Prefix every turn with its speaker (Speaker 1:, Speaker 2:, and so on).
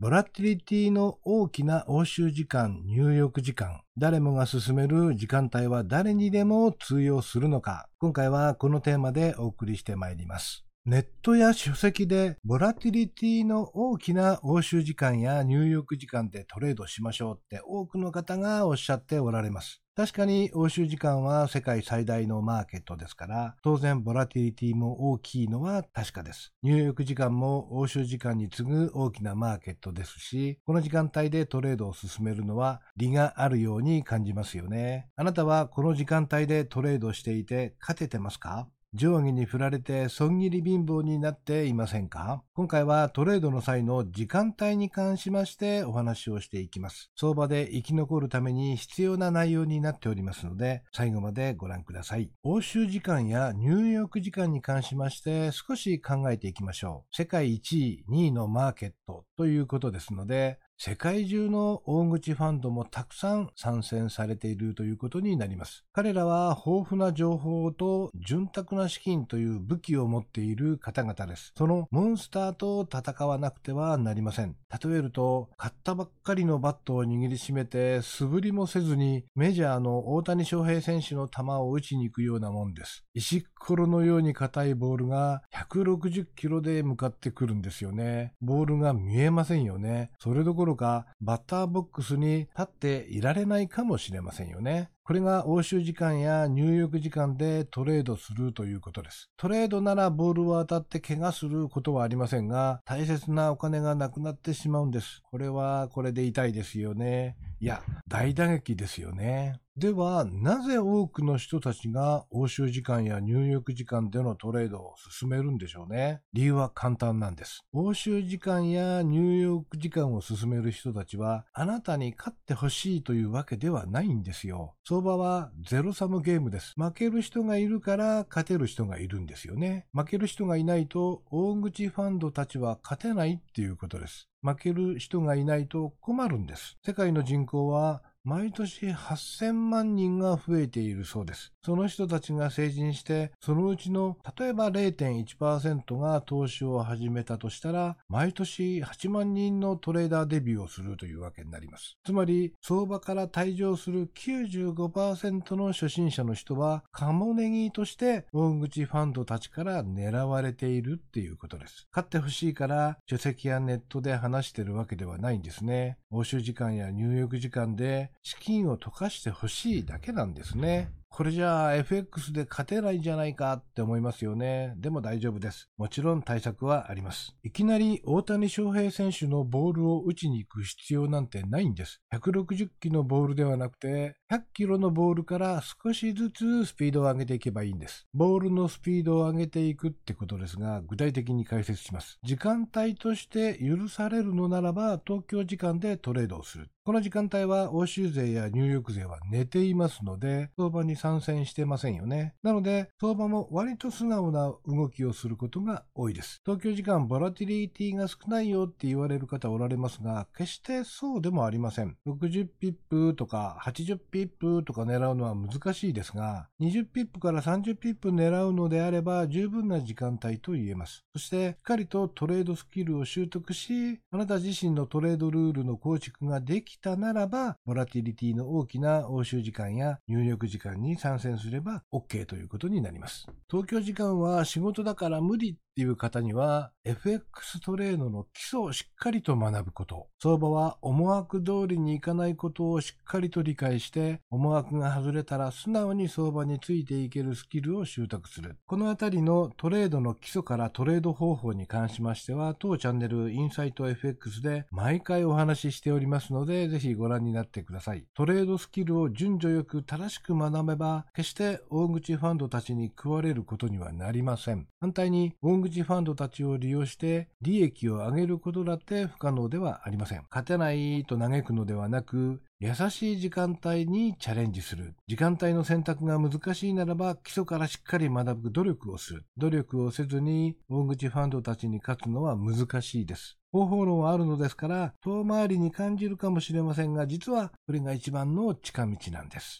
Speaker 1: ボラティリティの大きな欧州時間、入浴時間、誰もが進める時間帯は誰にでも通用するのか、今回はこのテーマでお送りしてまいります。ネットや書籍でボラティリティの大きな欧州時間や入浴時間でトレードしましょうって多くの方がおっしゃっておられます。確かに欧州時間は世界最大のマーケットですから、当然ボラティリティも大きいのは確かです。入浴時間も欧州時間に次ぐ大きなマーケットですし、この時間帯でトレードを進めるのは利があるように感じますよね。あなたはこの時間帯でトレードしていて勝ててますか？上下に振られて損切り貧乏になっていませんか？今回はトレードの際の時間帯に関しましてお話をしていきます。相場で生き残るために必要な内容になっておりますので、最後までご覧ください。欧州時間や入浴時間に関しまして少し考えていきましょう。世界1位、2位のマーケットということですので、世界中の大口ファンドもたくさん参戦されているということになります。彼らは豊富な情報と潤沢な資金という武器を持っている方々です。そのモンスターと戦わなくてはなりません。例えると、買ったばっかりのバットを握りしめて素振りもせずにメジャーの大谷翔平選手の球を打ちに行くようなもんです。石ころのように硬いボールが160キロで向かってくるんですよね。ボールが見えませんよね。それどころころかバッターボックスに立っていられないかもしれませんよね。これが欧州時間や入浴時間でトレードするということです。トレードならボールを当たって怪我することはありませんが、大切なお金がなくなってしまうんです。これはこれで痛いですよね。いや、大打撃ですよね。では、なぜ多くの人たちが欧州時間や入浴時間でのトレードを進めるんでしょうね？理由は簡単なんです。欧州時間や入浴時間を進める人たちは、あなたに勝ってほしいというわけではないんですよ。相場はゼロサムゲームです。負ける人がいるから勝てる人がいるんですよね。負ける人がいないと大口ファンドたちは勝てないっていうことです。負ける人がいないと困るんです。世界の人口は毎年8000万人が増えているそうです。その人たちが成人して、そのうちの例えば0.1%が投資を始めたとしたら、毎年8万人のトレーダーデビューをするというわけになります。つまり、相場から退場する95%の初心者の人は、カモネギとして大口ファンドたちから狙われているっていうことです。勝ってほしいから書籍やネットで話してるわけではないんですね。欧州時間や入浴時間で資金を溶かしてほしいだけなんですね。これじゃあ FX で勝てないんじゃないかって思いますよね。でも大丈夫です。もちろん対策はあります。いきなり大谷翔平選手のボールを打ちに行く必要なんてないんです。160キロのボールではなくて、100キロのボールから少しずつスピードを上げていけばいいんです。ボールのスピードを上げていくってことですが、具体的に解説します。時間帯として許されるのならば、東京時間でトレードをする。この時間帯は欧州勢やニューヨーク勢は寝ていますので、相場に参戦してませんよね。なので、相場も割と素直な動きをすることが多いです。東京時間ボラティリティが少ないよって言われる方おられますが、決してそうでもありません。60ピップとか80ピップとか狙うのは難しいですが、20ピップから30ピップ狙うのであれば十分な時間帯と言えます。そして、しっかりとトレードスキルを習得し、あなた自身のトレードルールの構築ができきたならば、ボラティリティの大きな欧州時間や入力時間に参戦すれば OK ということになります。東京時間は仕事だから無理っていう方には、FX トレードの基礎をしっかりと学ぶこと。相場は思惑通りにいかないことをしっかりと理解して、思惑が外れたら素直に相場についていけるスキルを習得する。このあたりのトレードの基礎からトレード方法に関しましては、当チャンネルインサイト FX で毎回お話ししておりますので、ぜひご覧になってください。トレードスキルを順序よく正しく学べば、決して大口ファンドたちに食われることにはなりません。反対に、大口ファンドたちを利用して利益を上げることだって不可能ではありません。勝てないと嘆くのではなく、優しい時間帯にチャレンジする。時間帯の選択が難しいならば、基礎からしっかり学ぶ努力をする。努力をせずに、大口ファンドたちに勝つのは難しいです。方法論はあるのですから、遠回りに感じるかもしれませんが、実はこれが一番の近道なんです。